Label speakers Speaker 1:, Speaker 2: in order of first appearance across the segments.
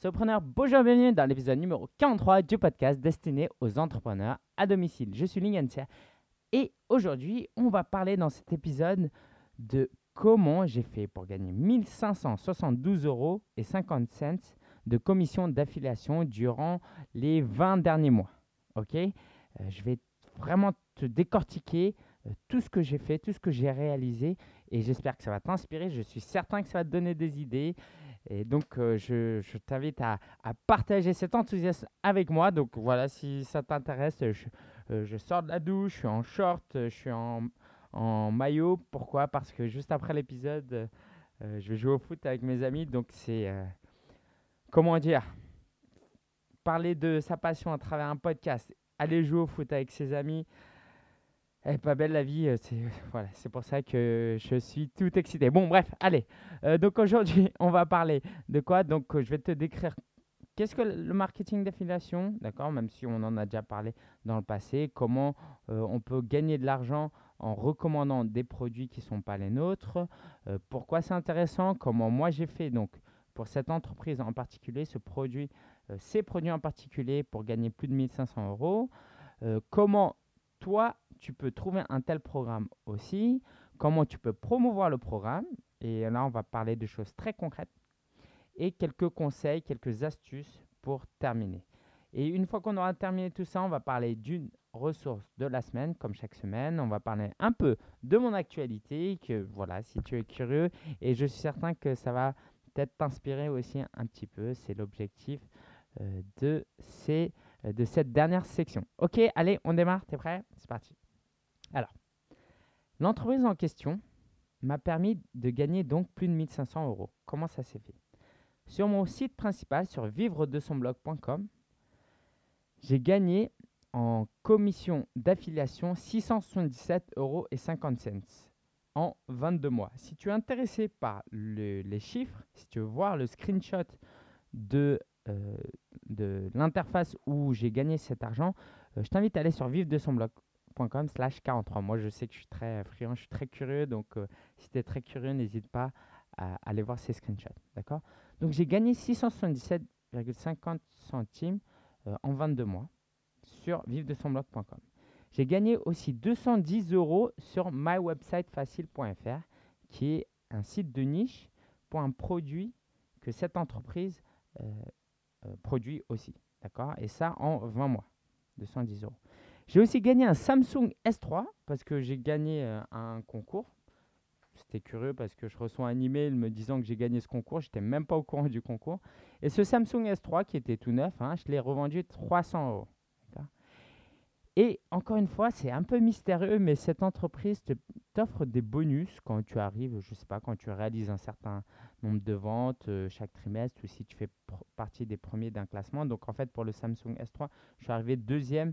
Speaker 1: Surpreneur, bonjour, bienvenue dans l'épisode numéro 43 du podcast destiné aux entrepreneurs à domicile. Je suis Lingensia et aujourd'hui, on va parler dans cet épisode de comment j'ai fait pour gagner 1572 euros et 50 cents de commission d'affiliation durant les 20 derniers mois. Ok? Euh, Je vais vraiment te décortiquer euh, tout ce que j'ai fait, tout ce que j'ai réalisé et j'espère que ça va t'inspirer. Je suis certain que ça va te donner des idées. Et donc, euh, je, t'invite à, partager cet enthousiasme avec moi. Donc, voilà, si ça t'intéresse, je, euh, sors de la douche, je suis en short, je suis en, maillot. Pourquoi? Parce que juste après l'épisode, euh, je vais jouer au foot avec mes amis. Donc, c'est. comment dire? Parler de sa passion à travers un podcast, aller jouer au foot avec ses amis. Elle pas belle la vie, euh, c'est voilà, c'est pour ça que je suis tout excité. Bon, bref, allez. Euh, donc aujourd'hui, on va parler de quoi? Donc, euh, je vais te décrire qu'est-ce que le marketing d'affiliation, d'accord? Même si on en a déjà parlé dans le passé, comment on peut gagner de l'argent en recommandant des produits qui ne sont pas les nôtres, pourquoi c'est intéressant, comment moi j'ai fait donc pour cette entreprise en particulier, ce produit, ces produits en particulier pour gagner plus de 1500 euros, comment toi tu peux trouver un tel programme aussi, comment tu peux promouvoir le programme, et là on va parler de choses très concrètes, et quelques conseils, quelques astuces pour terminer. Et une fois qu'on aura terminé tout ça, on va parler d'une ressource de la semaine, comme chaque semaine. On va parler un peu de mon actualité, que voilà, si tu es curieux, et je suis certain que ça va peut-être t'inspirer aussi un petit peu. C'est l'objectif euh, de, ces, euh, de cette dernière section. Ok, allez, on démarre. T'es prêt? C'est parti. Alors, l'entreprise en question m'a permis de gagner donc plus de 1500 euros. Comment ça s'est fait? Sur mon site principal, sur vivre-de-son-blog.com, j'ai gagné en commission d'affiliation 677 euros et 50 cents en 22 mois. Si tu es intéressé par le- les chiffres, si tu veux voir le screenshot de, euh, de l'interface où j'ai gagné cet argent, euh, je t'invite à aller sur vivre-de-son-blog.com slash 43. Moi, je sais que je suis très friand, je suis très curieux, donc euh, si tu es très curieux, n'hésite pas à aller voir ces screenshots. D'accord? Donc, j'ai gagné 677,50 centimes euh, en 22 mois sur vivre-de-son-blog.com. J'ai gagné aussi 210 euros sur mywebsitefacile.fr, qui est un site de niche pour un produit que cette entreprise euh, produit aussi. D'accord? Et ça en 20 mois, 210 euros. J'ai aussi gagné un Samsung S3 parce que j'ai gagné euh, un concours. C'était curieux parce que je reçois un email me disant que j'ai gagné ce concours. J'étais même pas au courant du concours. Et ce Samsung S3 qui était tout neuf, hein, je l'ai revendu 300 euros. Et encore une fois, c'est un peu mystérieux, mais cette entreprise t'offre des bonus quand tu arrives, je sais pas, quand tu réalises un certain nombre de ventes euh, chaque trimestre ou si tu fais partie des premiers d'un classement. Donc en fait, pour le Samsung S3, je suis arrivé deuxième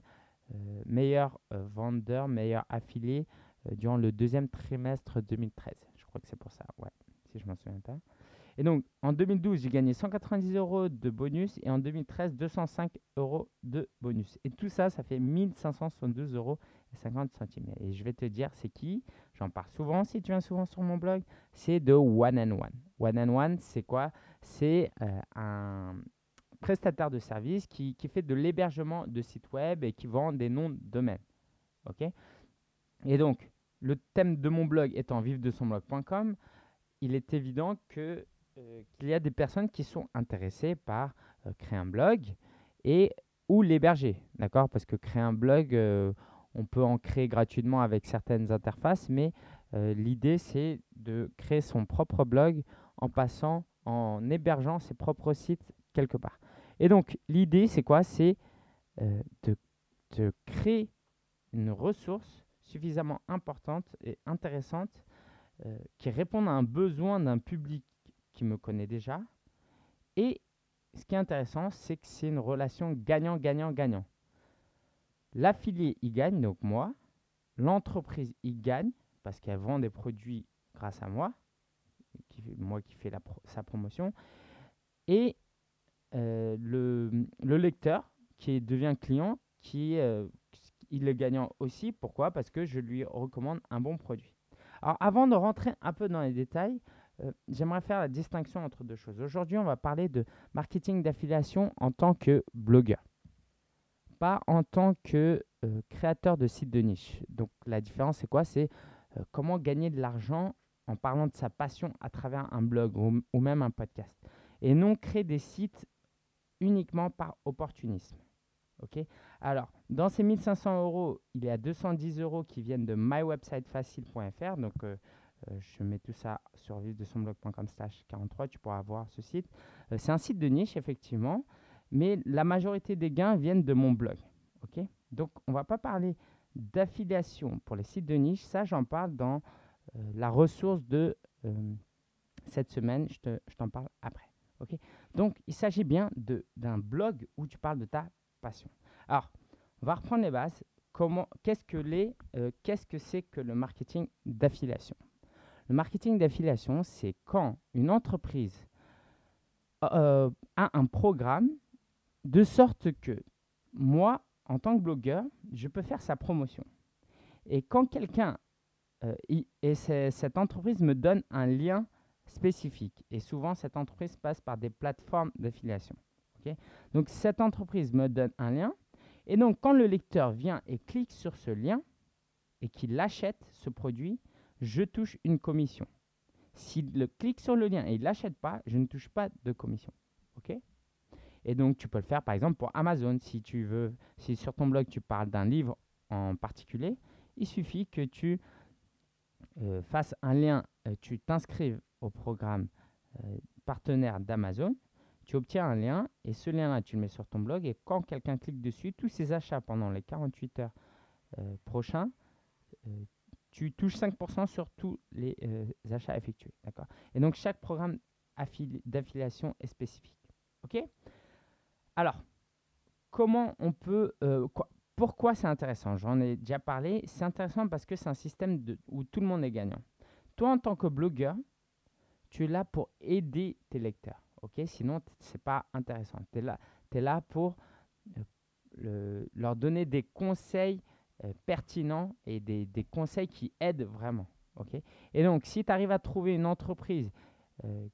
Speaker 1: meilleur euh, vendeur, meilleur affilié euh, durant le deuxième trimestre 2013. Je crois que c'est pour ça, ouais, si je m'en souviens pas. Et donc, en 2012, j'ai gagné 190 euros de bonus et en 2013, 205 euros de bonus. Et tout ça, ça fait 1572 euros et 50 centimes. Et je vais te dire, c'est qui? J'en parle souvent si tu viens souvent sur mon blog. C'est de One and One. One and One, c'est quoi? C'est euh, un prestataire de service qui, fait de l'hébergement de sites web et qui vend des noms de domaine. Et donc, le thème de mon blog étant vivre de son blog.com, il est évident que euh, qu'il y a des personnes qui sont intéressées par euh, créer un blog et ou l'héberger, d'accord? Parce que créer un blog, euh, on peut en créer gratuitement avec certaines interfaces, mais l'idée c'est de créer son propre blog en passant, en hébergeant ses propres sites quelque part. Et donc l'idée c'est quoi? C'est euh, de, créer une ressource suffisamment importante et intéressante euh, qui répond à un besoin d'un public qui me connaît déjà. Et ce qui est intéressant, c'est que c'est une relation gagnant-gagnant-gagnant. L'affilié y gagne, donc moi. L'entreprise y gagne parce qu'elle vend des produits grâce à moi, moi qui fais sa promotion. Et le, le lecteur qui devient client, qui euh, il est gagnant aussi. Pourquoi? Parce que je lui recommande un bon produit. Alors avant de rentrer un peu dans les détails, euh, j'aimerais faire la distinction entre deux choses. Aujourd'hui, on va parler de marketing d'affiliation en tant que blogueur, pas en tant que euh, créateur de site de niche. Donc la différence, c'est quoi? C'est euh, comment gagner de l'argent en parlant de sa passion à travers un blog ou même un podcast. Et non créer des sites uniquement par opportunisme. Ok? Alors, dans ces 1500 euros, il y a 210 euros qui viennent de mywebsitefacile.fr. Donc, euh, euh, je mets tout ça sur blog.com slash 43. Tu pourras voir ce site. Euh, c'est un site de niche, effectivement. Mais la majorité des gains viennent de mon blog. Ok? Donc, on ne va pas parler d'affiliation pour les sites de niche. Ça, j'en parle dans la ressource de cette semaine. Je t'en parle après. Ok Donc, il s'agit bien d'un blog où tu parles de ta passion. Alors, on va reprendre les bases. Comment, qu'est-ce que euh, qu'est-ce que c'est que le marketing d'affiliation? Le marketing d'affiliation, c'est quand une entreprise euh, a un programme de sorte que moi, en tant que blogueur, je peux faire sa promotion. Et quand quelqu'un euh, et cette entreprise me donne un lien spécifique, et souvent cette entreprise passe par des plateformes d'affiliation. donc cette entreprise me donne un lien, et donc, quand le lecteur vient et clique sur ce lien et qu'il achète ce produit, je touche une commission. S'il clique sur le lien et il ne l'achète pas, je ne touche pas de commission. OK? Et donc, tu peux le faire par exemple pour Amazon. Si tu veux, si sur ton blog tu parles d'un livre en particulier, il suffit que tu euh, un lien, euh, tu t'inscrives au programme euh, partenaire d'Amazon tu obtiens un lien et ce lien-là, tu le mets sur ton blog et quand quelqu'un clique dessus, tous ces achats pendant les 48 heures euh, prochains, tu touches 5% sur tous les achats effectués. D'accord? Et donc, chaque programme d'affiliation est spécifique. OK? Alors, comment on peut... pourquoi c'est intéressant? J'en ai déjà parlé. C'est intéressant parce que c'est un système où tout le monde est gagnant. Toi, en tant que blogueur, tu es là pour aider tes lecteurs ok? Sinon, c'est pas intéressant. Tu es là, là pour euh, leur donner des conseils euh, pertinents et des, conseils qui aident vraiment, ok? Et donc, si tu arrives à trouver une entreprise euh,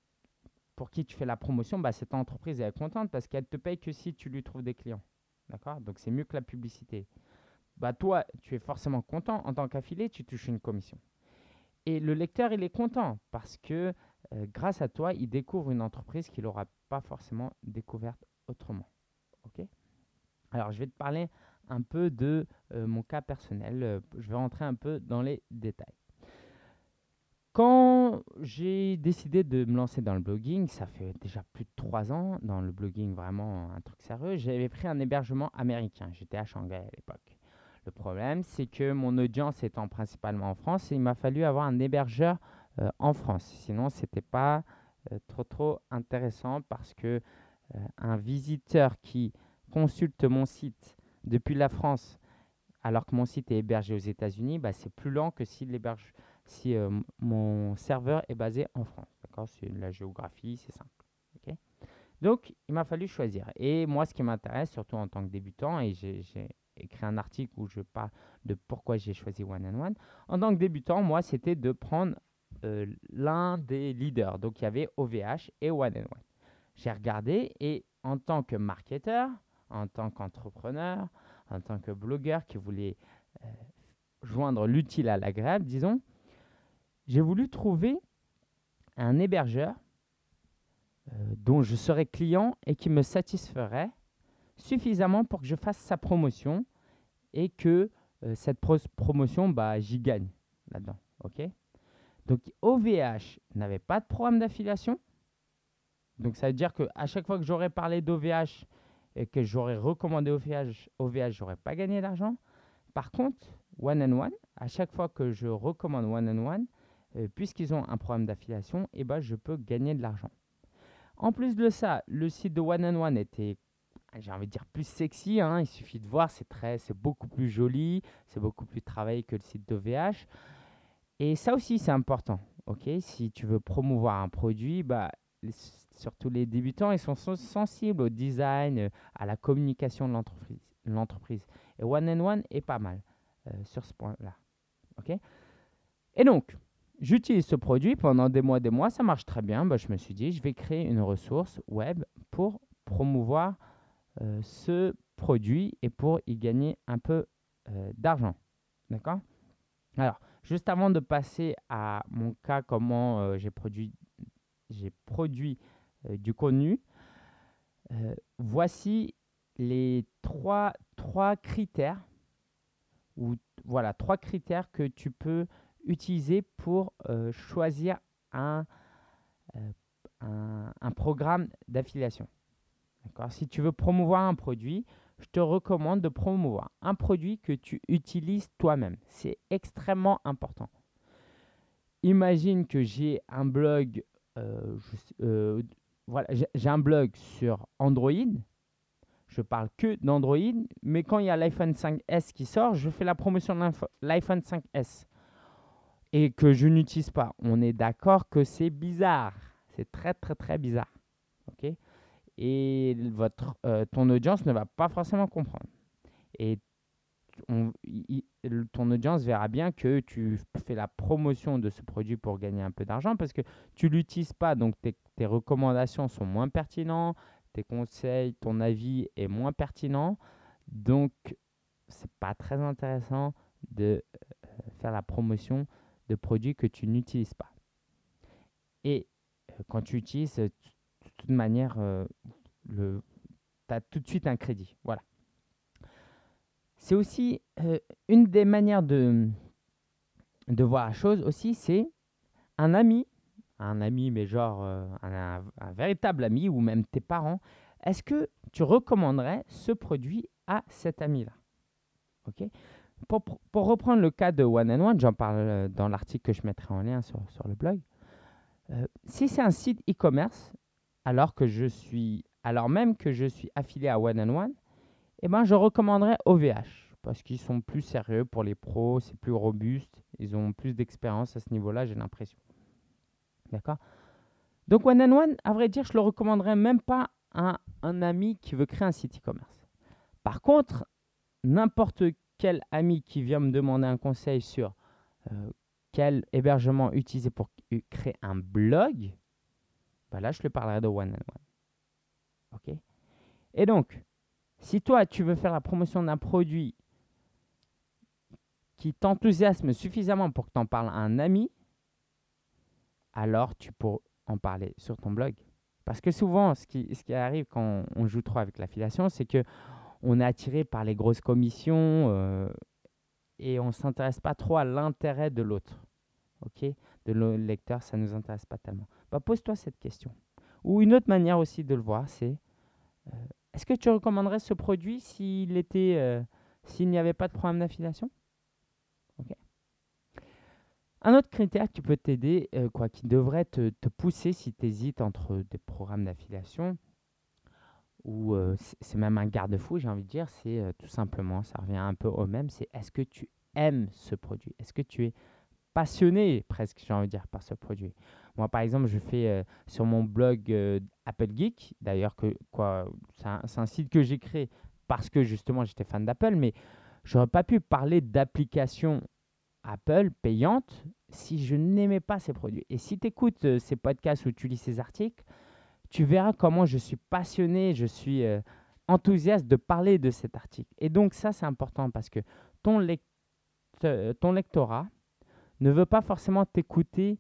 Speaker 1: pour qui tu fais la promotion, bah, cette entreprise est contente parce qu'elle te paye que si tu lui trouves des clients, d'accord? Donc, c'est mieux que la publicité. Bah, toi, tu es forcément content. En tant qu'affilié, tu touches une commission. Et le lecteur, il est content parce que euh, grâce à toi, il découvre une entreprise qu'il n'aura pas forcément découverte autrement. Ok? Alors, je vais te parler un peu de euh, mon cas personnel. Euh, je vais rentrer un peu dans les détails. Quand j'ai décidé de me lancer dans le blogging, ça fait déjà plus de trois ans, dans le blogging vraiment un truc sérieux, j'avais pris un hébergement américain. J'étais à Shanghai à l'époque. Le problème, c'est que mon audience étant principalement en France, il m'a fallu avoir un hébergeur euh, en France. Sinon, ce n'était pas euh, trop trop intéressant parce que euh, un visiteur qui consulte mon site depuis la France alors que mon site est hébergé aux États-Unis, bah, c'est plus lent que si, si mon serveur est basé en France. D'accord? C'est la géographie, c'est simple. Donc, il m'a fallu choisir. Et moi, ce qui m'intéresse, surtout en tant que débutant, et j'ai écrit un article où je parle de pourquoi j'ai choisi One and One. En tant que débutant, moi, c'était de prendre euh, l'un des leaders. Donc il y avait OVH et One and One. J'ai regardé et en tant que marketeur, en tant qu'entrepreneur, en tant que blogueur qui voulait euh, joindre l'utile à l'agréable, disons, j'ai voulu trouver un hébergeur euh, dont je serais client et qui me satisferait suffisamment pour que je fasse sa promotion et que cette promotion, bah, j'y gagne là-dedans. donc OVH n'avait pas de programme d'affiliation. Donc ça veut dire qu'à chaque fois que j'aurais parlé d'OVH et que j'aurais recommandé OVH, OVH j'aurais pas gagné d'argent. Par contre, One and One, à chaque fois que je recommande One and One, euh, puisqu'ils ont un programme d'affiliation, eh ben, je peux gagner de l'argent. En plus de ça, le site de One and One était, j'ai envie de dire, plus sexy. Hein. Il suffit de voir, c'est très, c'est beaucoup plus joli, c'est beaucoup plus travaillé que le site d'OVH. Et ça aussi, c'est important. si tu veux promouvoir un produit, bah, surtout les débutants, ils sont sensibles au design, euh, à la communication de l'entreprise. Et One and One est pas mal euh, sur ce point-là. Et donc, j'utilise ce produit pendant des mois, des mois, ça marche très bien. Bah, je me suis dit, je vais créer une ressource web pour promouvoir euh, ce produit et pour y gagner un peu euh, d'argent. D'accord? Alors, juste avant de passer à mon cas, comment euh, j'ai produit, j'ai produit du contenu, voici les trois, trois critères ou voilà trois critères que tu peux utiliser pour choisir un, un, un programme d'affiliation. Si tu veux promouvoir un produit, je te recommande de promouvoir un produit que tu utilises toi-même. C'est extrêmement important. Imagine que j'ai un blog, euh, euh, voilà, j'ai un blog sur Android. Je parle que d'Android, mais quand il y a l'iPhone 5S qui sort, je fais la promotion de l'iPhone 5S et que je n'utilise pas. On est d'accord que c'est bizarre. C'est très très très bizarre. ok? Et euh, ton audience ne va pas forcément comprendre. Et ton audience verra bien que tu fais la promotion de ce produit pour gagner un peu d'argent parce que tu ne l'utilises pas, donc tes, tes, recommandations sont moins pertinentes, tes conseils, ton avis est moins pertinent. Donc, c'est pas très intéressant de euh, faire la promotion de produits que tu n'utilises pas. Et euh, quand tu utilises, de toute manière, euh, tu as tout de suite un crédit. Voilà. C'est aussi euh, une des manières de, de voir la chose aussi, c'est un ami, un ami, mais genre euh, un, véritable ami ou même tes parents. Est-ce que tu recommanderais ce produit à cet ami-là? Ok? Pour, reprendre le cas de One and One, j'en parle dans l'article que je mettrai en lien sur, le blog. si c'est un site e-commerce, alors que je suis, alors même que je suis affilié à One and One, eh ben, je recommanderais OVH parce qu'ils sont plus sérieux pour les pros, c'est plus robuste, ils ont plus d'expérience à ce niveau-là, j'ai l'impression. D'accord? Donc One and One, à vrai dire, je le recommanderais même pas à un ami qui veut créer un site e-commerce. Par contre, n'importe quel ami qui vient me demander un conseil sur euh, quel hébergement utiliser pour créer un blog, bah là, je te parlerai de one and one. OK? Et donc, si toi, tu veux faire la promotion d'un produit qui t'enthousiasme suffisamment pour que tu en parles à un ami, alors tu peux en parler sur ton blog. Parce que souvent, ce qui, ce qui arrive quand on, joue trop avec l'affiliation, c'est que on est attiré par les grosses commissions euh, et on ne s'intéresse pas trop à l'intérêt de l'autre. ok? De le lecteur, ça ne nous intéresse pas tellement. Bah, pose-toi cette question. Ou une autre manière aussi de le voir, c'est euh, est-ce que tu recommanderais ce produit s'il était, euh, s'il n'y avait pas de programme d'affiliation? Un autre critère qui peut t'aider, quoi, qui devrait te, te pousser si tu hésites entre des programmes d'affiliation, ou c'est même un garde-fou, j'ai envie de dire, c'est tout simplement, ça revient un peu au même, c'est est-ce que tu aimes ce produit? Est-ce que tu es passionné presque, j'ai envie de dire, par ce produit? Moi, par exemple, je fais euh, sur mon blog euh, Apple Geek, d'ailleurs, c'est un, site que j'ai créé parce que justement j'étais fan d'Apple, mais j'aurais pas pu parler d'applications Apple payantes si je n'aimais pas ces produits. Et si tu écoutes euh, ces podcasts ou tu lis ces articles, tu verras comment je suis passionné, je suis enthousiaste de parler de cet article. Et donc ça, c'est important parce que ton, ton lectorat, ne veut pas forcément t'écouter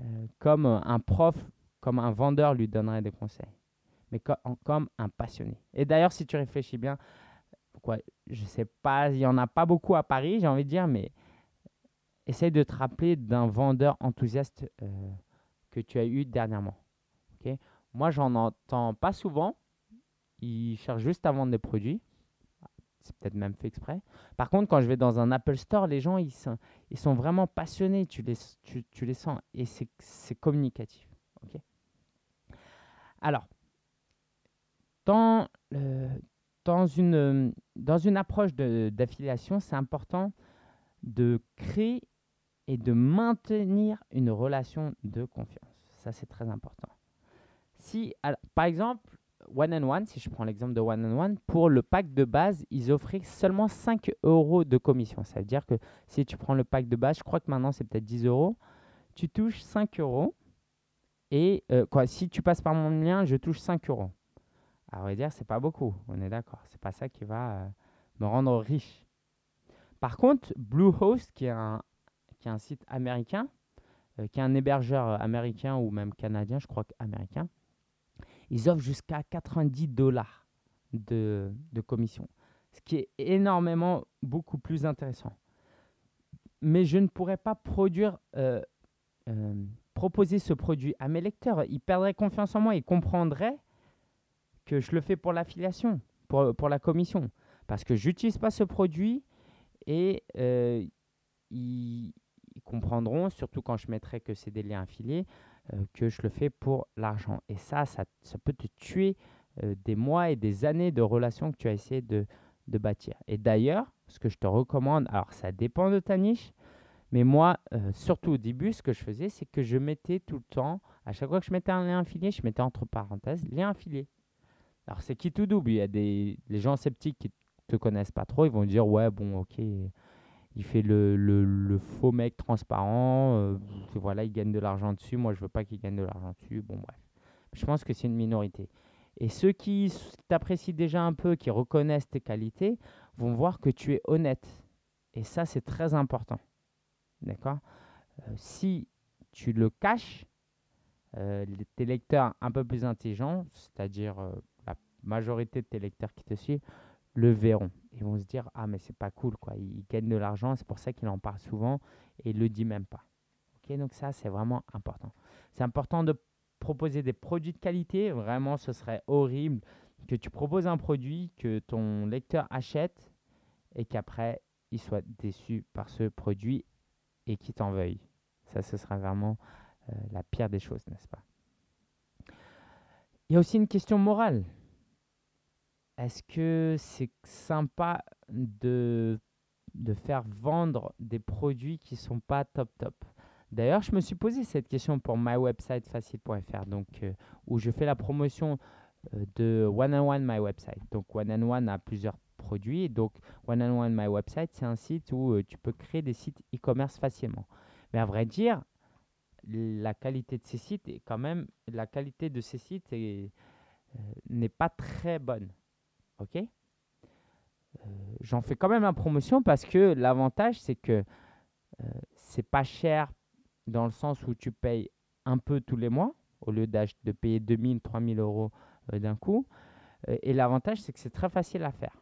Speaker 1: euh, comme un prof, comme un vendeur lui donnerait des conseils, mais comme un passionné. Et d'ailleurs, si tu réfléchis bien, quoi, je sais pas, il y en a pas beaucoup à Paris, j'ai envie de dire, mais essaye de te rappeler d'un vendeur enthousiaste euh, que tu as eu dernièrement. ok? Moi, j'en entends pas souvent. Il cherche juste à vendre des produits c'est peut-être même fait exprès. Par contre, quand je vais dans un Apple Store, les gens, ils sont, ils vraiment passionnés, tu les, tu, les sens, et c'est communicatif. Alors, dans, une, dans une approche d'affiliation, c'est important de créer et de maintenir une relation de confiance. Ça, c'est très important. Si, par exemple, One and One, si je prends l'exemple de One and One, pour le pack de base, ils offraient seulement 5 euros de commission. Ça veut dire que si tu prends le pack de base, je crois que maintenant c'est peut-être 10 euros, tu touches 5 euros. Et euh, quoi, si tu passes par mon lien, je touche 5 euros. À vrai dire, c'est pas beaucoup, on est d'accord. C'est pas ça qui va euh, me rendre riche. Par contre, Bluehost, qui est un, qui est un site américain, euh, qui est un hébergeur américain ou même canadien, je crois américain, ils offrent jusqu'à 90 dollars de, de commission, ce qui est énormément beaucoup plus intéressant. Mais je ne pourrais pas produire, euh, euh, proposer ce produit à mes lecteurs. Ils perdraient confiance en moi et comprendraient que je le fais pour l'affiliation, pour, pour la commission. Parce que j'utilise pas ce produit et euh, ils, ils comprendront, surtout quand je mettrai que c'est des liens affiliés, que je le fais pour l'argent. Et ça, ça, ça peut te tuer euh, des mois et des années de relations que tu as essayé de, de bâtir. Et d'ailleurs, ce que je te recommande, alors ça dépend de ta niche, mais moi, euh, surtout au début, ce que je faisais, c'est que je mettais tout le temps, à chaque fois que je mettais un lien affilié, je mettais entre parenthèses lien affilié. Alors c'est qui tout double? Il y a des les gens sceptiques qui te connaissent pas trop, ils vont dire ouais bon ok, il fait le, le, faux mec transparent, euh, voilà il gagne de l'argent dessus. Moi je veux pas qu'il gagne de l'argent dessus. Bon bref, je pense que c'est une minorité. Et ceux qui t'apprécient déjà un peu, qui reconnaissent tes qualités, vont voir que tu es honnête. Et ça c'est très important. D'accord? Euh, Si tu le caches, euh, tes lecteurs un peu plus intelligents, c'est-à-dire la majorité de tes lecteurs qui te suivent, le verront. Ils vont se dire Ah, mais c'est pas cool, quoi. Il, gagne de l'argent, c'est pour ça qu'il en parle souvent et il le dit même pas. Ok, donc ça, c'est vraiment important. C'est important de proposer des produits de qualité. Vraiment, ce serait horrible que tu proposes un produit que ton lecteur achète et qu'après, il soit déçu par ce produit et qu'il t'en veuille. Ça, ce sera vraiment euh, la pire des choses, n'est-ce pas? Il y a aussi une question morale. Est-ce que c'est sympa de, de faire vendre des produits qui sont pas top top? D'ailleurs, je me suis posé cette question pour mywebsitefacile.fr, donc euh, où je fais la promotion euh, de One and One My Website. Donc One and One a plusieurs produits, donc One and One My Website, c'est un site où euh, tu peux créer des sites e-commerce facilement. Mais à vrai dire, la qualité de ces sites est quand même la qualité de ces sites est, n'est pas très bonne. Ok Euh, J'en fais quand même la promotion parce que l'avantage c'est que euh, c'est pas cher dans le sens où tu payes un peu tous les mois au lieu de payer 2000, 3000 euros euh, d'un coup. Euh, et l'avantage c'est que c'est très facile à faire.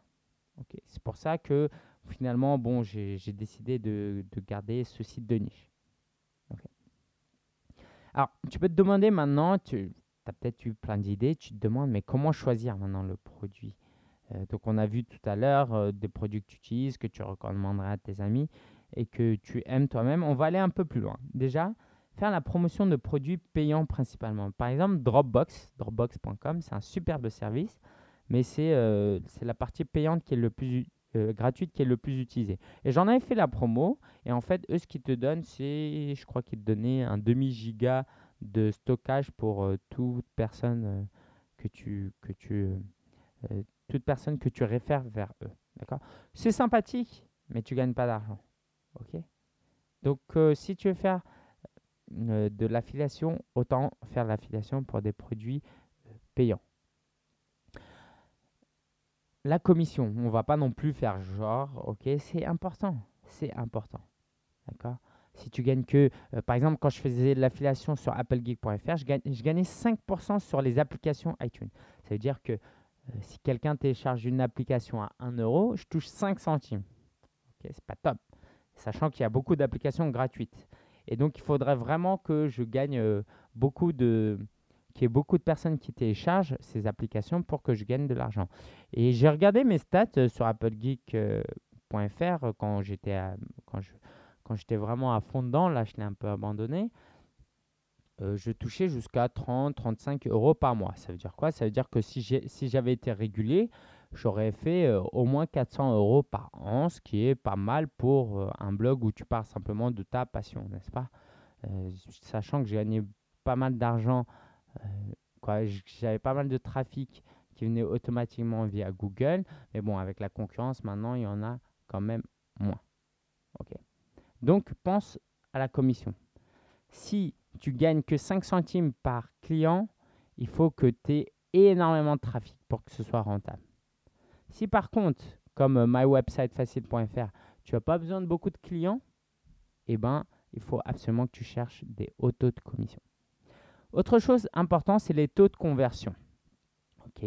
Speaker 1: C'est pour ça que finalement, bon, j'ai décidé de, de garder ce site de niche. Alors, tu peux te demander maintenant, tu as peut-être eu plein d'idées, tu te demandes, mais comment choisir maintenant le produit? Donc, on a vu tout à l'heure euh, des produits que tu utilises, que tu recommanderas à tes amis et que tu aimes toi-même. On va aller un peu plus loin. Déjà, faire la promotion de produits payants principalement. Par exemple, Dropbox, dropbox.com, c'est un superbe service, mais c'est euh, c'est la partie payante qui est le plus euh, gratuite qui est le plus utilisée. Et j'en avais fait la promo, et en fait, eux, ce qu'ils te donnent, c'est, je crois qu'ils te donnaient un demi-giga de stockage pour euh, toute personne euh, que tu, que tu, euh, euh, toute personne que tu réfères vers eux. D'accord? C'est sympathique, mais tu gagnes pas d'argent. Ok? Donc, euh, si tu veux faire euh, de l'affiliation, autant faire l'affiliation pour des produits euh, payants. La commission, on va pas non plus faire genre, ok, c'est important, c'est important, d'accord? Si tu gagnes que, par exemple, quand je faisais de l'affiliation sur applegeek.fr, je, gagne- je gagnais 5% sur les applications iTunes. Ça veut dire que si quelqu'un télécharge une application à 1 euro, je touche 5 centimes. Ok, c'est pas top, sachant qu'il y a beaucoup d'applications gratuites. Et donc, il faudrait vraiment que je gagne euh, beaucoup de, qu'il y ait beaucoup de personnes qui téléchargent ces applications pour que je gagne de l'argent. Et j'ai regardé mes stats euh, sur applegeek.fr euh, quand j'étais quand j'étais vraiment à fond dedans. Là, je l'ai un peu abandonné. Euh, je touchais jusqu'à 30, 35 euros par mois. Ça veut dire quoi? Ça veut dire que si j'ai- si j'avais été régulier, j'aurais fait euh, au moins 400 euros par an, ce qui est pas mal pour euh, un blog où tu parles simplement de ta passion, n'est-ce pas? Sachant que j'ai gagné pas mal d'argent, j'avais pas mal de trafic qui venait automatiquement via Google, mais bon, avec la concurrence, maintenant, il y en a quand même moins. Ok? Donc, pense à la commission. si tu gagnes que 5 centimes par client, il faut que tu aies énormément de trafic pour que ce soit rentable. Si par contre, comme euh, mywebsitefacile.fr, tu n'as pas besoin de beaucoup de clients, eh ben, il faut absolument que tu cherches des hauts taux de commission. Autre chose importante, c'est les taux de conversion.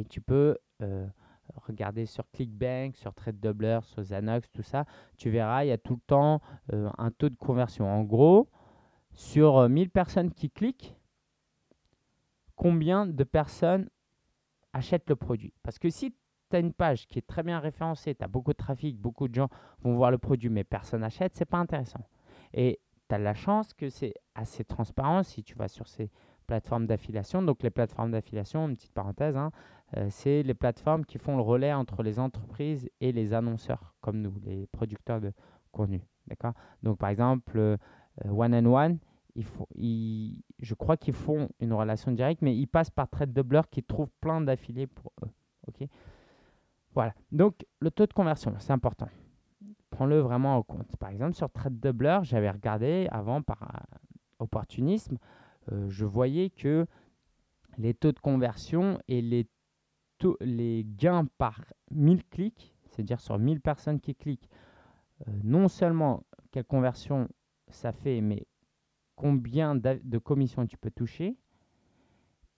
Speaker 1: Tu peux euh, regarder sur ClickBank, sur TradeDoubler, sur Zanox, tout ça. Tu verras, il y a tout le temps euh, un taux de conversion. En gros, sur 1000 personnes qui cliquent, combien de personnes achètent le produit? Parce que si tu as une page qui est très bien référencée, tu as beaucoup de trafic, beaucoup de gens vont voir le produit, mais personne n'achète, c'est pas intéressant. Et tu as la chance que c'est assez transparent si tu vas sur ces plateformes d'affiliation. Donc les plateformes d'affiliation, une petite parenthèse, hein, euh, c'est les plateformes qui font le relais entre les entreprises et les annonceurs, comme nous, les producteurs de contenu. D'accord? Donc par exemple, euh, One and One, il faut, je crois qu'ils font une relation directe, mais ils passent par TradeDoubler qui trouve plein d'affiliés pour eux. Voilà. Donc, le taux de conversion, c'est important. Prends-le vraiment en compte. Par exemple, sur TradeDoubler, j'avais regardé avant par euh, opportunisme, euh, je voyais que les taux de conversion et les, gains par 1000 clics, c'est-à-dire sur 1000 personnes qui cliquent, euh, non seulement quelle conversion ça fait, mais combien de commissions tu peux toucher,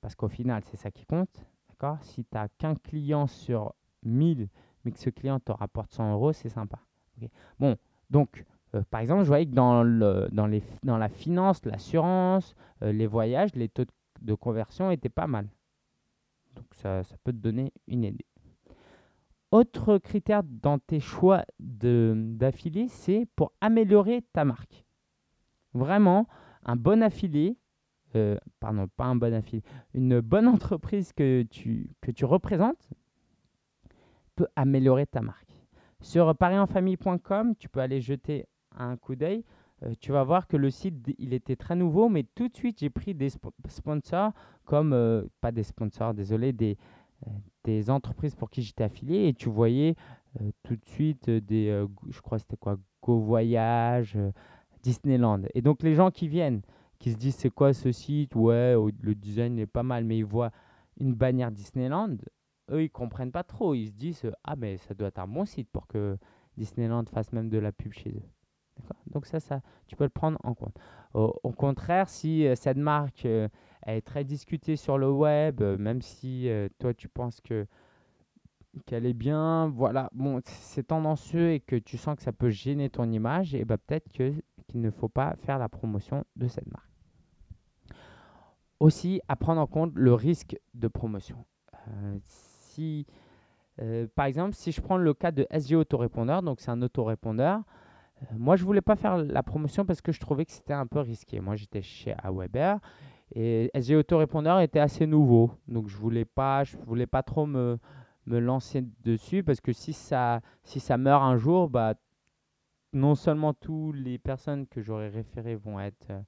Speaker 1: parce qu'au final, c'est ça qui compte. D'accord? Si tu n'as qu'un client sur 1000, mais que ce client te rapporte 100 euros, c'est sympa. Bon, donc, euh, par exemple, je voyais que dans, la finance, l'assurance, euh, les voyages, les taux de, conversion étaient pas mal. Donc, ça, ça, peut te donner une idée. Autre critère dans tes choix d'affiliés, c'est pour améliorer ta marque. Vraiment, un bon affilié, euh, pardon, pas un bon affilié, une bonne entreprise que tu, que tu représentes, améliorer ta marque. Sur parienfamille.com, tu peux aller jeter un coup d'œil. Euh, tu vas voir que le site, il était très nouveau, mais tout de suite, j'ai pris des sponsors comme, euh, pas des sponsors, désolé, des, des entreprises pour qui j'étais affilié. Et tu voyais tout de suite des, je crois c'était quoi, Go Voyage, Disneyland. Et donc, les gens qui viennent, qui se disent c'est quoi ce site, ouais, le design est pas mal, mais ils voient une bannière Disneyland, eux, ils comprennent pas trop. Ils se disent Ah, mais ça doit être un bon site pour que Disneyland fasse même de la pub chez eux. Donc, ça, ça, tu peux le prendre en compte. Au, contraire, si euh, cette marque euh, est très discutée sur le web, euh, même si toi, tu penses que qu'elle est bien, voilà, bon, c'est tendancieux et que tu sens que ça peut gêner ton image, et ben peut-être que qu'il ne faut pas faire la promotion de cette marque. Aussi, à prendre en compte le risque de promotion. Euh, par exemple, si je prends le cas de SG Autorépondeur, donc c'est un autorépondeur, euh, moi je voulais pas faire la promotion parce que je trouvais que c'était un peu risqué. Moi j'étais chez Aweber et SG Autorépondeur était assez nouveau, donc je voulais pas, je voulais pas trop me, me lancer dessus parce que si ça, si ça meurt un jour, bah non seulement toutes les personnes que j'aurais référées vont être, euh,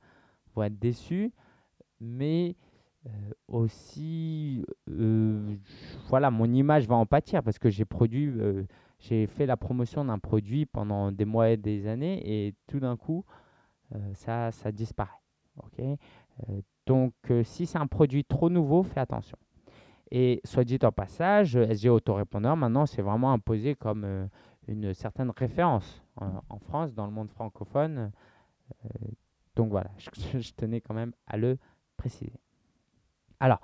Speaker 1: vont être déçues, mais euh, aussi, euh, voilà, mon image va en pâtir parce que j'ai produit, j'ai fait la promotion d'un produit pendant des mois et des années et tout d'un coup, ça, ça disparaît. ok? Donc, si c'est un produit trop nouveau, fais attention. Et soit dit en passage, SG Autorépondeur, maintenant, c'est vraiment imposé comme une certaine référence en, France, dans le monde francophone. donc voilà, je tenais quand même à le préciser. Alors,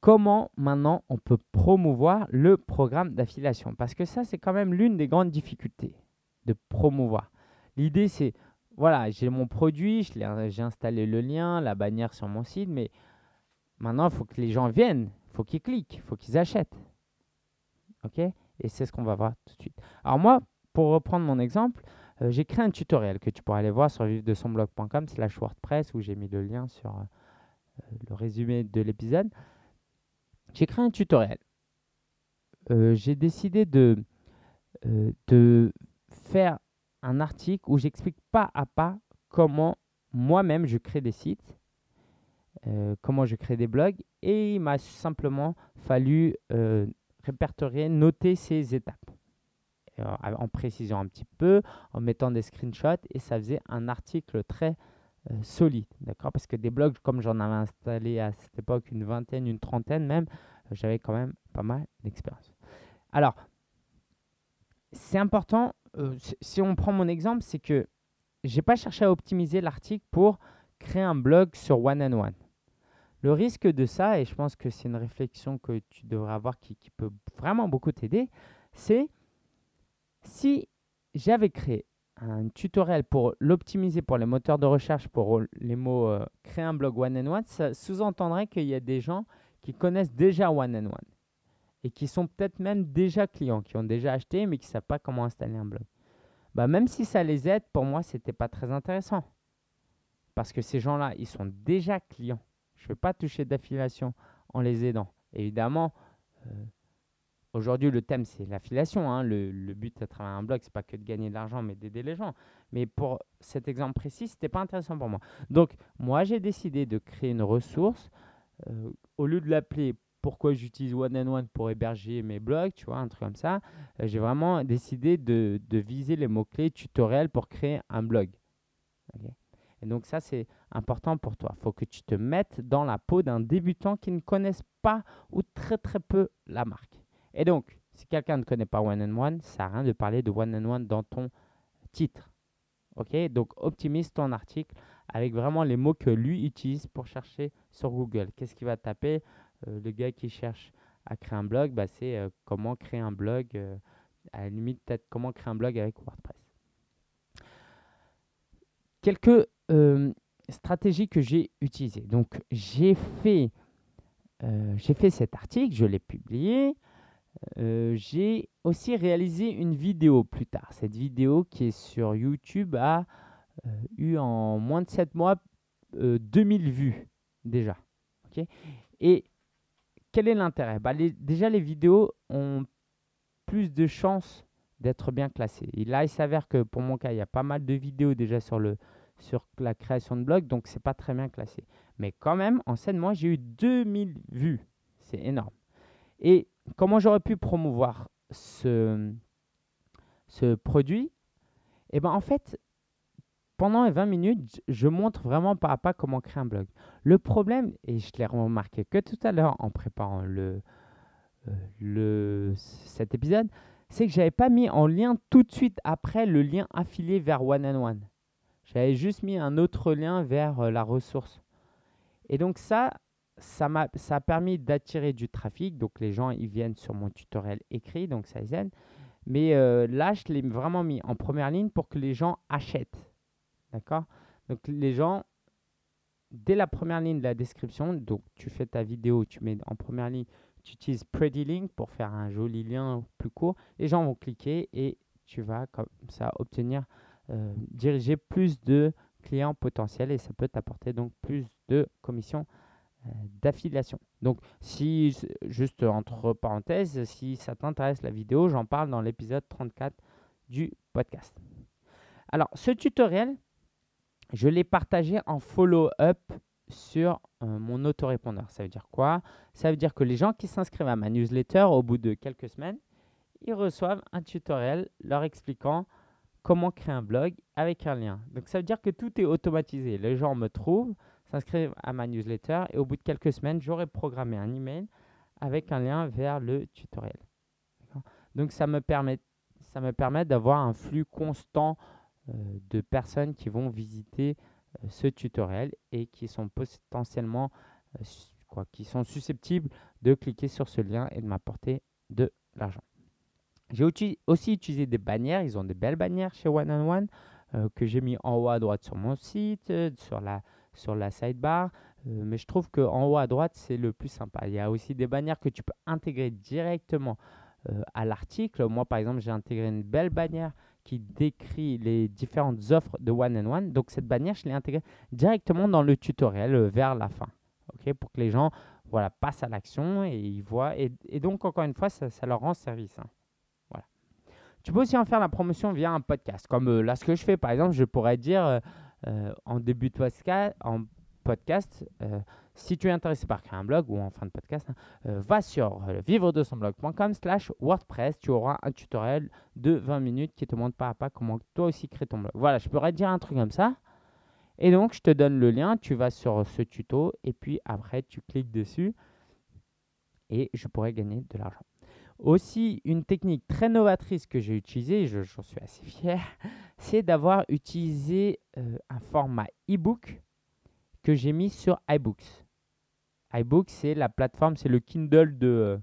Speaker 1: comment maintenant on peut promouvoir le programme d'affiliation? Parce que ça, c'est quand même l'une des grandes difficultés de promouvoir. L'idée, c'est, voilà, j'ai mon produit, j'ai installé le lien, la bannière sur mon site, mais maintenant, il faut que les gens viennent, il faut qu'ils cliquent, il faut qu'ils achètent. OK? Et c'est ce qu'on va voir tout de suite. Alors moi, pour reprendre mon exemple, euh, j'ai créé un tutoriel que tu pourras aller voir sur vivre-de-son-blog.com slash WordPress où j'ai mis le lien sur... Euh, le résumé de l'épisode, j'ai créé un tutoriel. Euh, j'ai décidé de, de faire un article où j'explique pas à pas comment moi-même je crée des sites, comment je crée des blogs, et il m'a simplement fallu répertorier, noter ces étapes. en précisant un petit peu, en mettant des screenshots, et ça faisait un article très euh, solide, d'accord? Parce que des blogs, comme j'en avais installé à cette époque une vingtaine, une trentaine même, euh, j'avais quand même pas mal d'expérience. Alors, c'est important, euh, si on prend mon exemple, c'est que j'ai pas cherché à optimiser l'article pour créer un blog sur One and One. Le risque de ça, et je pense que c'est une réflexion que tu devrais avoir qui, peut vraiment beaucoup t'aider, c'est si j'avais créé un tutoriel pour l'optimiser pour les moteurs de recherche, pour les mots euh, créer un blog One and One, ça sous-entendrait qu'il y a des gens qui connaissent déjà One and One et qui sont peut-être même déjà clients, qui ont déjà acheté mais qui ne savent pas comment installer un blog. Bah, même si ça les aide, pour moi, ce n'était pas très intéressant. Parce que ces gens-là, ils sont déjà clients. Je ne vais pas toucher d'affiliation en les aidant. Évidemment, euh, Aujourd'hui, le thème, c'est l'affiliation. Hein. Le, but à travers un blog, c'est pas que de gagner de l'argent, mais d'aider les gens. Mais pour cet exemple précis, ce n'était pas intéressant pour moi. Donc, moi, j'ai décidé de créer une ressource. Euh, au lieu de l'appeler pourquoi j'utilise One and One pour héberger mes blogs, tu vois, un truc comme ça, euh, j'ai vraiment décidé de, viser les mots-clés tutoriels pour créer un blog. Et donc ça, c'est important pour toi. Il faut que tu te mettes dans la peau d'un débutant qui ne connaisse pas ou très très peu la marque. Et donc, si quelqu'un ne connaît pas One and One, ça à rien de parler de One and One dans ton titre. Ok? Donc, optimise ton article avec vraiment les mots que lui utilise pour chercher sur Google. Qu'est-ce qu'il va taper? Euh, Le gars qui cherche à créer un blog, bah, c'est euh, comment créer un blog, euh, à la limite, peut-être comment créer un blog avec WordPress. Quelques stratégies que j'ai utilisées. Donc, j'ai fait, j'ai fait cet article, je l'ai publié. Euh, j'ai aussi réalisé une vidéo plus tard. Cette vidéo qui est sur YouTube a euh, eu en moins de 7 mois 2000 euh, vues déjà. Et quel est l'intérêt? Bah, Déjà, les vidéos ont plus de chances d'être bien classées. Et là, il s'avère que pour mon cas, il y a pas mal de vidéos déjà sur, le, sur la création de blog, donc c'est pas très bien classé. Mais quand même, en 7 mois, j'ai eu 2000 vues. C'est énorme. Et comment j'aurais pu promouvoir ce, ce produit? Eh bien, en fait, pendant 20 minutes, je montre vraiment pas à pas comment créer un blog. Le problème, et je l'ai remarqué que tout à l'heure en préparant le, euh, le, cet épisode, c'est que je n'avais pas mis en lien tout de suite après le lien affilié vers One and One. J'avais juste mis un autre lien vers euh, la ressource. Et donc ça, ça, m'a, ça a permis d'attirer du trafic. Donc, les gens, ils viennent sur mon tutoriel écrit, donc ça. Mais euh, là, je l'ai vraiment mis en première ligne pour que les gens achètent. D'accord? Donc, les gens, dès la première ligne de la description, donc tu fais ta vidéo, tu mets en première ligne, tu utilises Pretty Link pour faire un joli lien plus court. Les gens vont cliquer et tu vas comme ça obtenir, euh, diriger plus de clients potentiels et ça peut t'apporter donc plus de commissions euh, d'affiliation. Donc, si, juste entre parenthèses, si ça t'intéresse la vidéo, j'en parle dans l'épisode 34 du podcast. Alors, ce tutoriel, je l'ai partagé en follow-up sur euh, mon autorépondeur. Ça veut dire quoi? Ça veut dire que les gens qui s'inscrivent à ma newsletter, au bout de quelques semaines, ils reçoivent un tutoriel leur expliquant comment créer un blog avec un lien. Donc ça veut dire que tout est automatisé. Les gens me trouvent, s'inscrivent à ma newsletter et au bout de quelques semaines, j'aurai programmé un email avec un lien vers le tutoriel. Donc ça me permet, ça me permet d'avoir un flux constant euh, de personnes qui vont visiter euh, ce tutoriel et qui sont potentiellement euh, quoi, qui sont susceptibles de cliquer sur ce lien et de m'apporter de l'argent. J'ai aussi utilisé des bannières, ils ont des belles bannières chez One on One que j'ai mis en haut à droite sur mon site, sur la sur la sidebar. Euh, mais je trouve qu'en haut à droite, c'est le plus sympa. Il y a aussi des bannières que tu peux intégrer directement euh, à l'article. Moi, par exemple, j'ai intégré une belle bannière qui décrit les différentes offres de One and One. Donc, cette bannière, je l'ai intégrée directement dans le tutoriel euh, vers la fin. ok pour que les gens voilà, passent à l'action et ils voient. Et, donc, encore une fois, ça, leur rend service. Hein. Tu peux aussi en faire la promotion via un podcast. Comme là, ce que je fais, par exemple, je pourrais dire euh, en début de podcast, en podcast euh, si tu es intéressé par créer un blog ou en fin de podcast, hein, euh, va sur vivre de son blog.com slash WordPress. Tu auras un tutoriel de 20 minutes qui te montre pas à pas comment toi aussi créer ton blog. Voilà, je pourrais dire un truc comme ça. Et donc, je te donne le lien, tu vas sur ce tuto et puis après, tu cliques dessus et je pourrais gagner de l'argent. Aussi, une technique très novatrice que j'ai utilisée, j'en suis assez fier, c'est d'avoir utilisé euh, un format e-book que j'ai mis sur iBooks. iBooks, c'est la plateforme, c'est le Kindle de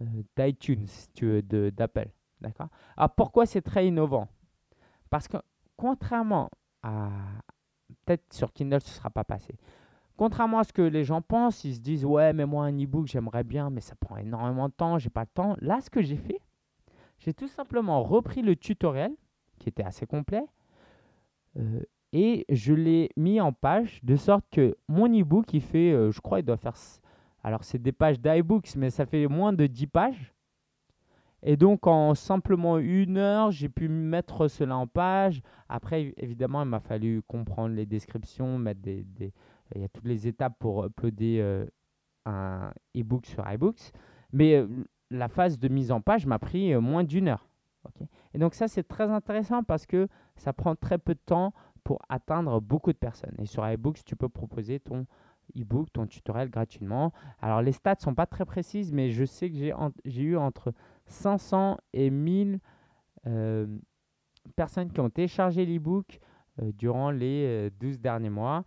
Speaker 1: euh, d'iTunes, tu veux, d'Apple. D'accord? Alors pourquoi c'est très innovant? Parce que contrairement à. Peut-être sur Kindle, ce ne sera pas passé. Contrairement à ce que les gens pensent, ils se disent Ouais, mais moi, un e-book, j'aimerais bien, mais ça prend énormément de temps, j'ai pas le temps. Là, ce que j'ai fait, j'ai tout simplement repris le tutoriel, qui était assez complet, euh, et je l'ai mis en page de sorte que mon e-book, il fait, euh, je crois, il doit faire. Alors, c'est des pages d'iBooks, mais ça fait moins de 10 pages. Et donc, en simplement une heure, j'ai pu mettre cela en page. Après, évidemment, il m'a fallu comprendre les descriptions, mettre des, il y a toutes les étapes pour uploader euh, un e-book sur iBooks. Mais euh, la phase de mise en page m'a pris euh, moins d'une heure. Et donc ça, c'est très intéressant parce que ça prend très peu de temps pour atteindre beaucoup de personnes. Et sur iBooks, tu peux proposer ton e-book, ton tutoriel gratuitement. Alors les stats sont pas très précises, mais je sais que j'ai eu entre 500 et 1000 personnes qui ont téléchargé l'e-book durant les 12 derniers mois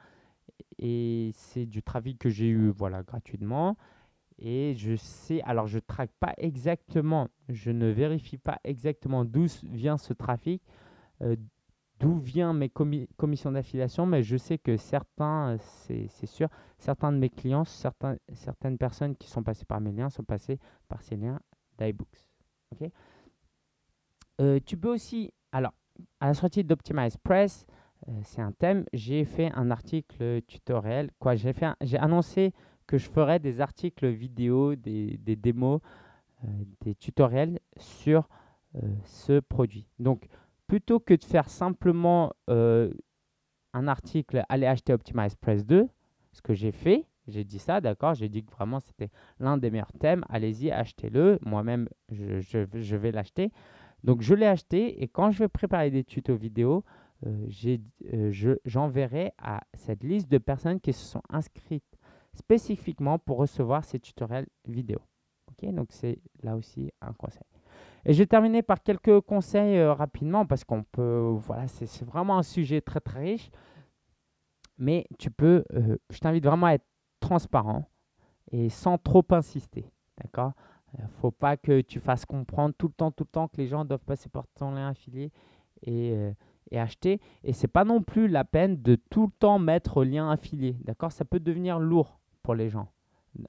Speaker 1: et c'est du trafic que j'ai eu voilà gratuitement. Et je sais alors je traque pas exactement je ne vérifie pas exactement d'où vient ce trafic euh, d'où vient mes commissions d'affiliation mais je sais que certains c'est sûr certains de mes clients certaines personnes qui sont passées par mes liens sont passées par ces liens d'iBooks ok? Euh, tu peux aussi alors à la sortie d'Optimize Press c'est un thème. J'ai fait un article tutoriel. Quoi, j'ai annoncé que je ferais des articles vidéo, des, démos, euh, des tutoriels sur euh, ce produit. Donc, plutôt que de faire simplement un article, allez acheter Optimize Press 2, ce que j'ai fait, j'ai dit ça, d'accord, j'ai dit que vraiment c'était l'un des meilleurs thèmes, allez-y, achetez-le, moi-même je, je vais l'acheter. Donc je l'ai acheté et quand je vais préparer des tutos vidéo, euh, euh, j'enverrai à cette liste de personnes qui se sont inscrites spécifiquement pour recevoir ces tutoriels vidéo. Ok, donc c'est là aussi un conseil. Et je vais terminer par quelques conseils euh, rapidement parce qu'on peut, voilà, c'est vraiment un sujet très très riche. Mais tu peux, je t'invite vraiment à être transparent et sans trop insister. D'accord? Il faut pas que tu fasses comprendre tout le temps, tout le temps que les gens doivent passer par ton lien affilié et et acheter. Et c'est pas non plus la peine de tout le temps mettre lien affilié. D'accord? Ça peut devenir lourd pour les gens.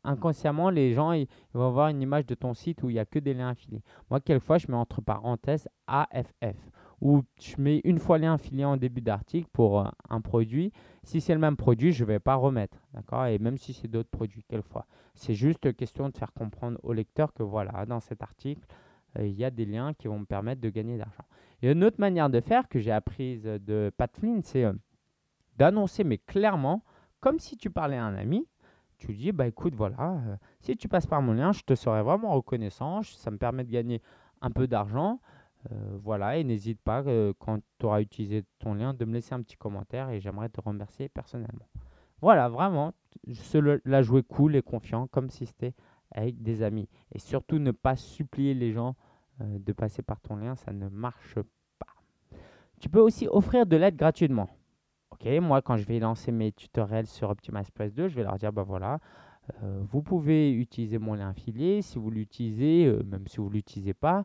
Speaker 1: Inconsciemment, les gens vont avoir une image de ton site où il n'y a que des liens affiliés. Moi, quelquefois, je mets entre parenthèses AFF ou je mets une fois lien affilié en début d'article pour euh, un produit. Si c'est le même produit, je ne vais pas remettre. D'accord? Et même si c'est d'autres produits, quelquefois. C'est juste question de faire comprendre au lecteur que voilà, dans cet article, euh, il y a des liens qui vont me permettre de gagner de l'argent. Et une autre manière de faire que j'ai apprise de Pat Flynn, c'est euh, d'annoncer, mais clairement, comme si tu parlais à un ami, tu dis, bah écoute, voilà, euh, si tu passes par mon lien, je te serai vraiment reconnaissant, ça me permet de gagner un peu d'argent. voilà, et n'hésite pas, quand tu auras utilisé ton lien, de me laisser un petit commentaire et j'aimerais te remercier personnellement. Voilà, vraiment, la jouer cool et confiant, comme si c'était avec des amis. Et surtout, ne pas supplier les gens euh, de passer par ton lien, ça ne marche pas. Tu peux aussi offrir de l'aide gratuitement. Ok, moi quand je vais lancer mes tutoriels sur Optimize Press 2, je vais leur dire bah voilà, euh, vous pouvez utiliser mon lien affilié. Si vous l'utilisez, euh, même si vous ne l'utilisez pas,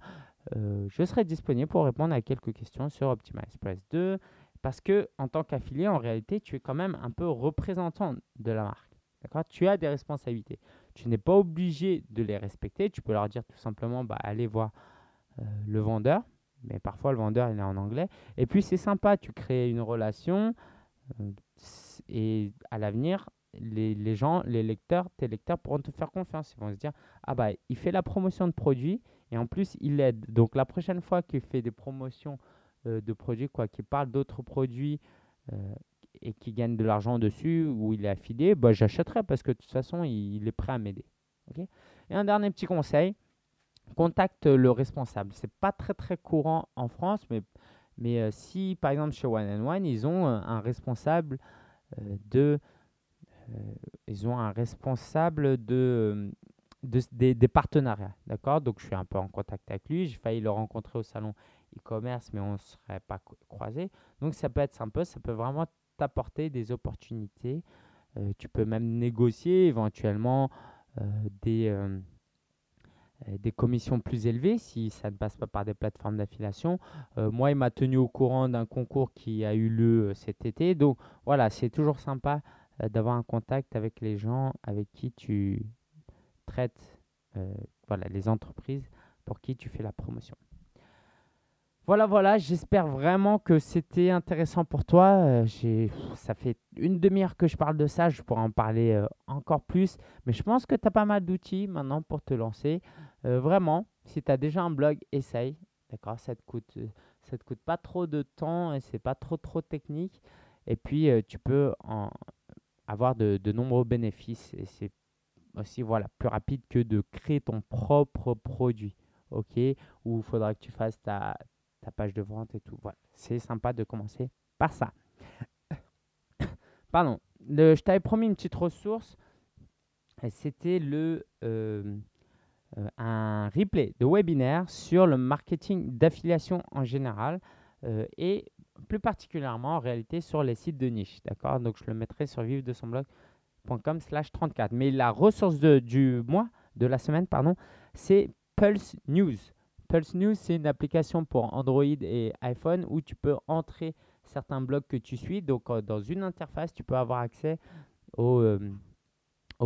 Speaker 1: je serai disponible pour répondre à quelques questions sur Optimize Press 2. Parce que en tant qu'affilié, en réalité, tu es quand même un peu représentant de la marque. Tu as des responsabilités. Tu n'es pas obligé de les respecter. Tu peux leur dire tout simplement bah, allez voir euh, le vendeur, mais parfois le vendeur il est en anglais. Et puis c'est sympa, tu crées une relation euh, et à l'avenir, les, les, gens, les lecteurs, tes lecteurs pourront te faire confiance. Ils vont se dire ah bah il fait la promotion de produits et en plus il aide. Donc la prochaine fois qu'il fait des promotions euh, de produits, quoi, qu'il parle d'autres produits et qui gagne de l'argent dessus ou il est affilié, bah, j'achèterai parce que de toute façon il, est prêt à m'aider. et un dernier petit conseil, contacte le responsable. C'est pas très très courant en France, mais, Mais si, par exemple, chez One and One, ils ont un responsable de... ils ont un responsable de des, partenariats. D'accord? Donc, je suis un peu en contact avec lui. J'ai failli le rencontrer au salon e-commerce, mais on ne serait pas croisés. Donc, ça peut être sympa. Ça peut vraiment t'apporter des opportunités. Euh, tu peux même négocier éventuellement euh, des, euh, des commissions plus élevées si ça ne passe pas par des plateformes d'affiliation. moi, il m'a tenu au courant d'un concours qui a eu lieu cet été. Donc, voilà, c'est toujours sympa d'avoir un contact avec les gens avec qui tu traite euh, voilà, les entreprises pour qui tu fais la promotion. Voilà, voilà, j'espère vraiment que c'était intéressant pour toi. Euh, ça fait une demi-heure que je parle de ça, je pourrais en parler euh, encore plus, mais je pense que tu as pas mal d'outils maintenant pour te lancer. vraiment, si tu as déjà un blog, essaye. D'accord, ça te coûte te coûte pas trop de temps et c'est pas trop technique. Et puis tu peux en avoir de, de nombreux bénéfices et c'est aussi voilà, plus rapide que de créer ton propre produit. OK? Où il faudra que tu fasses ta, ta page de vente et tout. Voilà, c'est sympa de commencer par ça. Pardon, je t'avais promis une petite ressource. C'était le euh, euh, un replay de webinaire sur le marketing d'affiliation en général euh, et plus particulièrement en réalité sur les sites de niche. D'accord? Donc je le mettrai sur vive de son blog slash 34. Mais la ressource du mois, de la semaine, pardon, c'est Pulse News. Pulse News, c'est une application pour Android et iPhone où tu peux entrer certains blogs que tu suis. Donc, euh, dans une interface, tu peux avoir accès au, euh,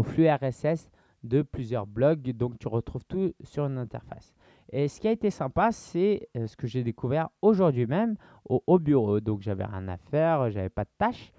Speaker 1: flux RSS de plusieurs blogs. Donc, tu retrouves tout sur une interface. Et ce qui a été sympa, c'est euh, ce que j'ai découvert aujourd'hui même au, au, bureau. Donc, j'avais rien à faire, j'avais pas de tâches.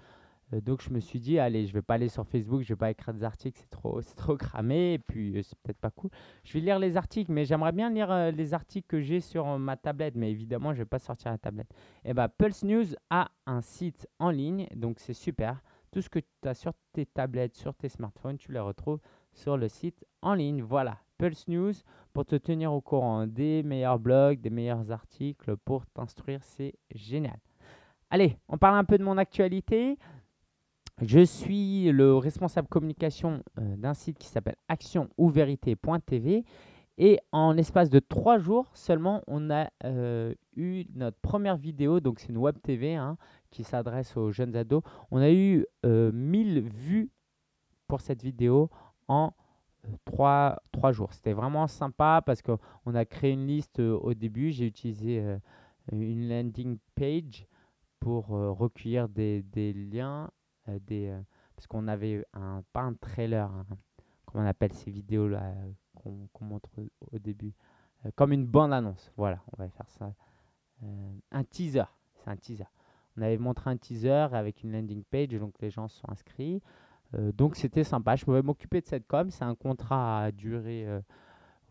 Speaker 1: Euh, donc je me suis dit, allez, je vais pas aller sur Facebook, je vais pas écrire des articles, c'est trop, c'est trop cramé, et puis euh, c'est peut-être pas cool. Je vais lire les articles, mais j'aimerais bien lire euh, les articles que j'ai sur ma tablette, mais évidemment, je vais pas sortir la tablette. Et eh bah, ben, Pulse News a un site en ligne, donc c'est super. Tout ce que tu as sur tes tablettes, sur tes smartphones, tu les retrouves sur le site en ligne. Voilà, Pulse News pour te tenir au courant des meilleurs blogs, des meilleurs articles pour t'instruire, c'est génial. Allez, on parle un peu de mon actualité. Je suis le responsable communication euh, d'un site qui s'appelle actionouverité.tv et en espace de trois jours seulement, on a euh, eu notre première vidéo, donc c'est une web TV hein, qui s'adresse aux jeunes ados. On a eu 1000 euh, vues pour cette vidéo en trois, jours. C'était vraiment sympa parce qu'on a créé une liste au début. J'ai utilisé une landing page pour recueillir des liens euh, des, euh, parce qu'on avait un, pas un trailer, hein, comment on appelle ces vidéos-là qu'on montre au, début, euh, comme une bande-annonce. Voilà, on va faire ça. un teaser, c'est un teaser. On avait montré un teaser avec une landing page, donc les gens sont inscrits. donc c'était sympa. Je pouvais m'occuper de cette com. C'est un contrat à durée,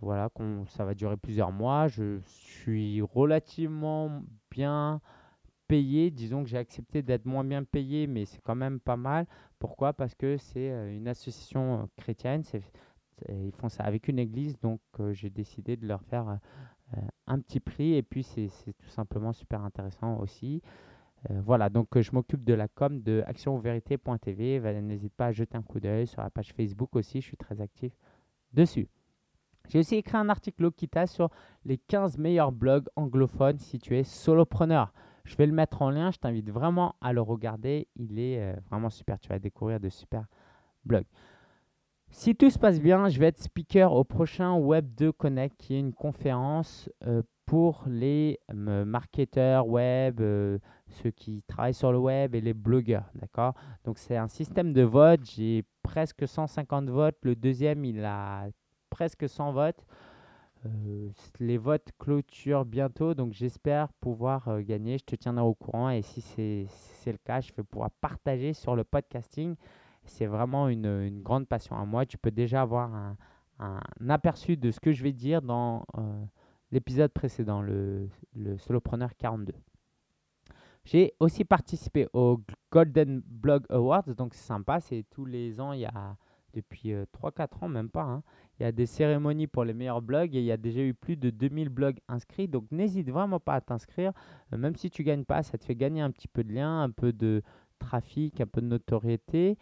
Speaker 1: voilà, ça va durer plusieurs mois. Je suis relativement bien payé. Disons que j'ai accepté d'être moins bien payé, mais c'est quand même pas mal. Pourquoi? Parce que c'est euh, une association euh, chrétienne. ils font ça avec une église, donc euh, j'ai décidé de leur faire un petit prix. Et puis c'est tout simplement super intéressant aussi. voilà, donc je m'occupe de la com de actionvérité.tv. N'hésite pas à jeter un coup d'œil sur la page Facebook aussi, je suis très actif dessus. J'ai aussi écrit un article Lokita sur les 15 meilleurs blogs anglophones situés solopreneur. Je vais le mettre en lien. Je t'invite vraiment à le regarder. Il est euh, vraiment super. Tu vas découvrir de super blogs. Si tout se passe bien, je vais être speaker au prochain Web 2 Connect, qui est une conférence euh, pour les euh, marketeurs web, ceux qui travaillent sur le web et les blogueurs. D'accord? Donc, c'est un système de vote. J'ai presque 150 votes. Le deuxième, il a presque 100 votes. Euh, les votes clôturent bientôt, donc j'espère pouvoir euh, gagner. Je te tiendrai au courant et si c'est le cas, je vais pouvoir partager sur le podcasting. C'est vraiment une, grande passion à moi. Tu peux déjà avoir un, aperçu de ce que je vais dire dans euh, l'épisode précédent, le, le Solopreneur 42. J'ai aussi participé au Golden Blog Awards, donc c'est sympa. C'est tous les ans, il y a depuis 3-4 ans, même pas. hein. Il y a des cérémonies pour les meilleurs blogs et il y a déjà eu plus de 2000 blogs inscrits. Donc n'hésite vraiment pas à t'inscrire. Euh, même si tu gagnes pas, ça te fait gagner un petit peu de liens, un peu de trafic, un peu de notoriété.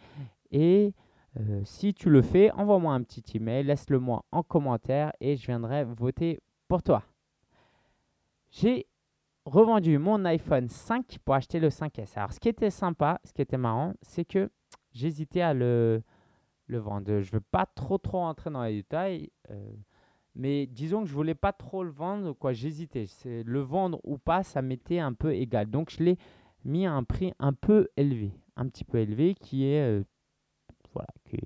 Speaker 1: Et euh, si tu le fais, envoie-moi un petit email, laisse-le moi en commentaire et je viendrai voter pour toi. J'ai revendu mon iPhone 5 pour acheter le 5S. Alors ce qui était sympa, ce qui était marrant, c'est que j'hésitais à le, le vendre. Je ne veux pas trop trop entrer dans les détails, euh, mais disons que je voulais pas trop le vendre, quoi. J'hésitais. Le vendre ou pas, ça m'était un peu égal. Donc je l'ai mis à un prix un peu élevé, un petit peu élevé, qui est euh, voilà, que-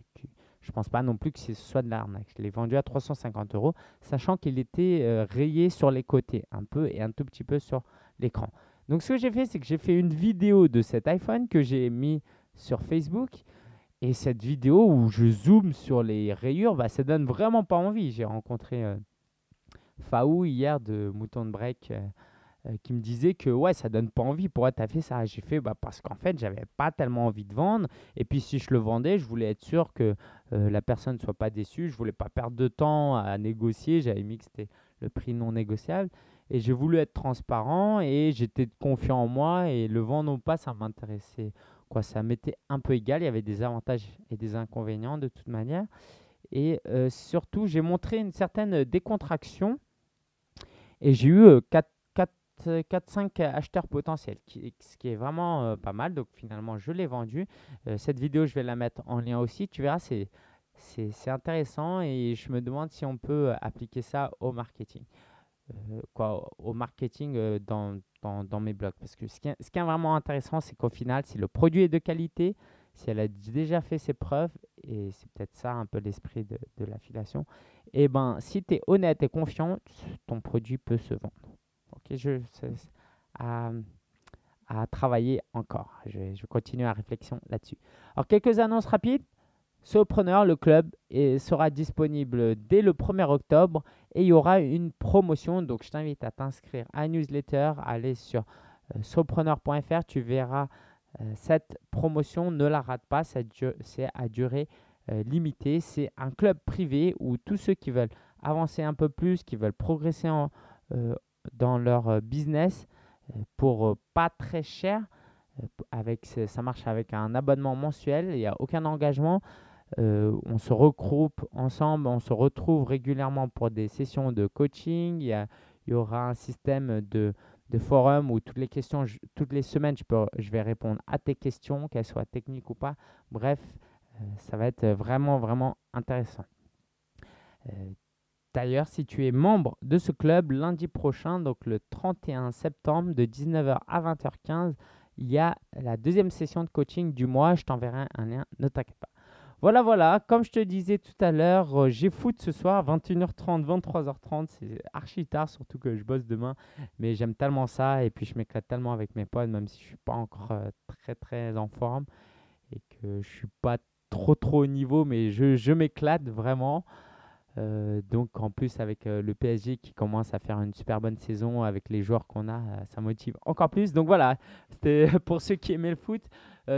Speaker 1: je pense pas non plus que ce soit de l'arnaque. Je l'ai vendu à 350 euros, sachant qu'il était euh, rayé sur les côtés, un peu et un tout petit peu sur l'écran. Donc ce que j'ai fait, c'est que j'ai fait une vidéo de cet iPhone que j'ai mis sur Facebook. Et cette vidéo où je zoome sur les rayures, bah, ça donne vraiment pas envie. J'ai rencontré euh, Faou hier de Mouton de Break euh, euh, qui me disait que ouais, ça donne pas envie. Pourquoi tu as fait ça? J'ai fait bah, parce qu'en fait, j'avais pas tellement envie de vendre. Et puis si je le vendais, je voulais être sûr que euh, la personne ne soit pas déçue. Je voulais pas perdre de temps à négocier. J'avais mis que c'était le prix non négociable. Et j'ai voulu être transparent et j'étais confiant en moi. Et le vendre ou pas, ça m'intéressait. Quoi, ça m'était un peu égal. Il y avait des avantages et des inconvénients de toute manière. Et euh, surtout, j'ai montré une certaine décontraction. Et j'ai eu euh, 4-5 acheteurs potentiels, ce qui est vraiment euh, pas mal. Donc finalement, je l'ai vendu. Euh, cette vidéo, je vais la mettre en lien aussi. Tu verras, c'est c'est intéressant et je me demande si on peut euh, appliquer ça au marketing. Euh, quoi, au marketing euh, dans, dans, mes blogs. Parce que ce qui est, vraiment intéressant, c'est qu'au final, si le produit est de qualité, si elle a déjà fait ses preuves, et c'est peut-être ça un peu l'esprit de, de l'affiliation, et ben si tu es honnête et confiant, ton produit peut se vendre. Ok, je, à, à travailler encore. Je continuer la réflexion là-dessus. Alors, quelques annonces rapides. Sopreneur, le club, sera disponible dès le 1er octobre et il y aura une promotion. Donc, je t'invite à t'inscrire à newsletter, aller sur euh, sopreneur.fr. Tu verras euh, cette promotion. Ne la rate pas. C'est à durée euh, limitée. C'est un club privé où tous ceux qui veulent avancer un peu plus, qui veulent progresser euh, dans leur business pour pas très cher. Avec, ça marche avec un abonnement mensuel, il n'y a aucun engagement. Euh, on se regroupe ensemble, on se retrouve régulièrement pour des sessions de coaching. Il y, aura un système de, forum où toutes les questions, toutes les semaines, je vais répondre à tes questions, qu'elles soient techniques ou pas. Bref, euh, ça va être vraiment, vraiment intéressant. Euh, D'ailleurs, si tu es membre de ce club, lundi prochain, donc le 31 septembre, de 19h à 20h15, il y a la deuxième session de coaching du mois. Je t'enverrai un lien, ne t'inquiète pas. Voilà, voilà, comme je te disais tout à l'heure, euh, j'ai foot ce soir, 21h30, 23h30, c'est archi tard, surtout que je bosse demain, mais j'aime tellement ça et puis je m'éclate tellement avec mes potes, même si je suis pas encore euh, très très en forme et que je suis pas trop trop au niveau, mais je, je m'éclate vraiment. Euh, donc en plus avec le PSG qui commence à faire une super bonne saison avec les joueurs qu'on a, ça motive encore plus. Donc voilà, c'était pour ceux qui aimaient le foot.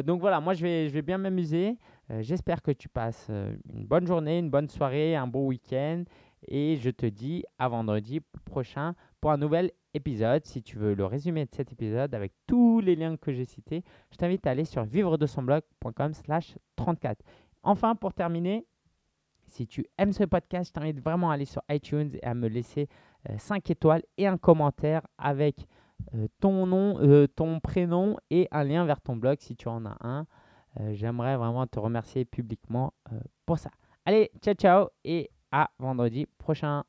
Speaker 1: Donc voilà, moi je vais, je vais bien m'amuser. Euh, J'espère que tu passes euh, une bonne journée, une bonne soirée, un bon week-end. Et je te dis à vendredi prochain pour un nouvel épisode. Si tu veux le résumé de cet épisode avec tous les liens que j'ai cités, je t'invite à aller sur vivre de son blog.com slash 34. Enfin, pour terminer, si tu aimes ce podcast, je t'invite vraiment à aller sur iTunes et à me laisser 5 étoiles et un commentaire avec euh, ton nom, euh, ton prénom et un lien vers ton blog si tu en as un. Euh, J'aimerais vraiment te remercier publiquement euh, pour ça. Allez, ciao ciao et à vendredi prochain.